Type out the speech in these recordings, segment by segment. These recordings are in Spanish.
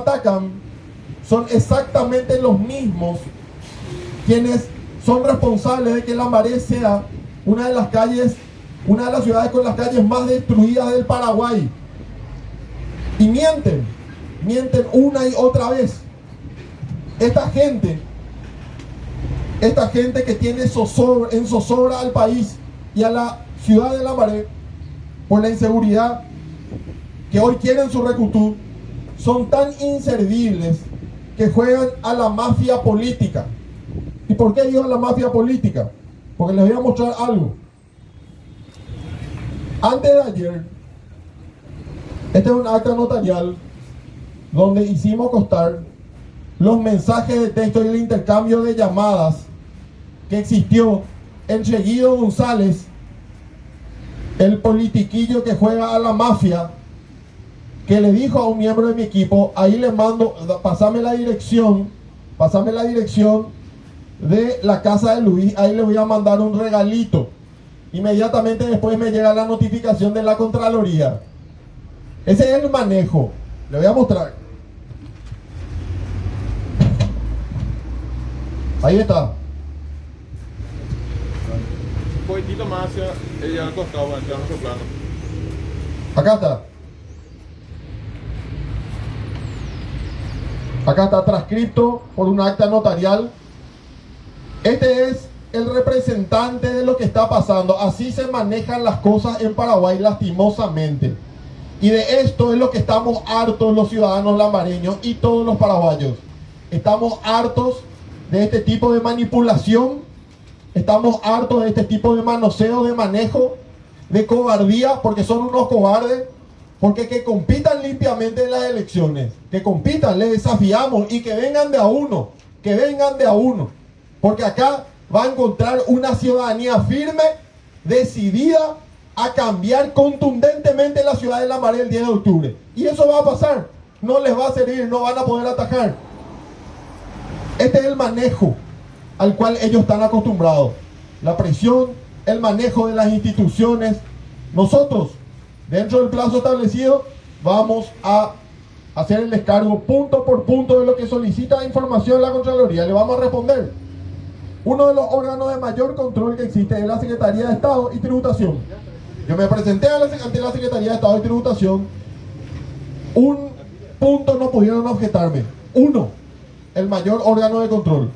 atacan son exactamente los mismos quienes son responsables de que Lambaré sea una de las calles, una de las ciudades con las calles más destruidas del Paraguay. Y mienten, mienten una y otra vez. Esta gente, esta gente que tiene zozobra, en zozobra al país y a la ciudad de Lambaré por la inseguridad que hoy quieren su recutú, son tan inservibles que juegan a la mafia política. ¿Y por qué digo a la mafia política? Porque les voy a mostrar algo. Antes de ayer, este es un acta notarial donde hicimos constar los mensajes de texto y el intercambio de llamadas que existió entre Guido González, el politiquillo que juega a la mafia, que le dijo a un miembro de mi equipo, ahí le mando, pasame la dirección, pasame la dirección de la casa de Luis, ahí le voy a mandar un regalito. Inmediatamente después me llega la notificación de la Contraloría. Ese es el manejo. Le voy a mostrar. Ahí está. Un poquitito más hacia ella al costado, hacia nuestro plano. Acá está. Acá está transcrito por un acta notarial. Este es el representante de lo que está pasando. Así se manejan las cosas en Paraguay lastimosamente. Y de esto es lo que estamos hartos los ciudadanos lambareños y todos los paraguayos. Estamos hartos de este tipo de manipulación. Estamos hartos de este tipo de manoseo, de manejo, de cobardía, porque son unos cobardes. Porque que compitan limpiamente en las elecciones, que compitan, les desafiamos y que vengan de a uno, que vengan de a uno. Porque acá va a encontrar una ciudadanía firme, decidida a cambiar contundentemente la ciudad de La Marea el 10 de octubre. Y eso va a pasar. No les va a servir, no van a poder atajar. Este es el manejo al cual ellos están acostumbrados. La presión, el manejo de las instituciones. Nosotros, dentro del plazo establecido, vamos a hacer el descargo punto por punto de lo que solicita información la Contraloría. Le vamos a responder. Uno de los órganos de mayor control que existe es la Secretaría de Estado y Tributación. Yo me presenté ante la Secretaría de Estado y Tributación. Un punto no pudieron objetarme. Uno, el mayor órgano de control.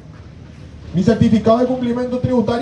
Mi certificado de cumplimiento tributario.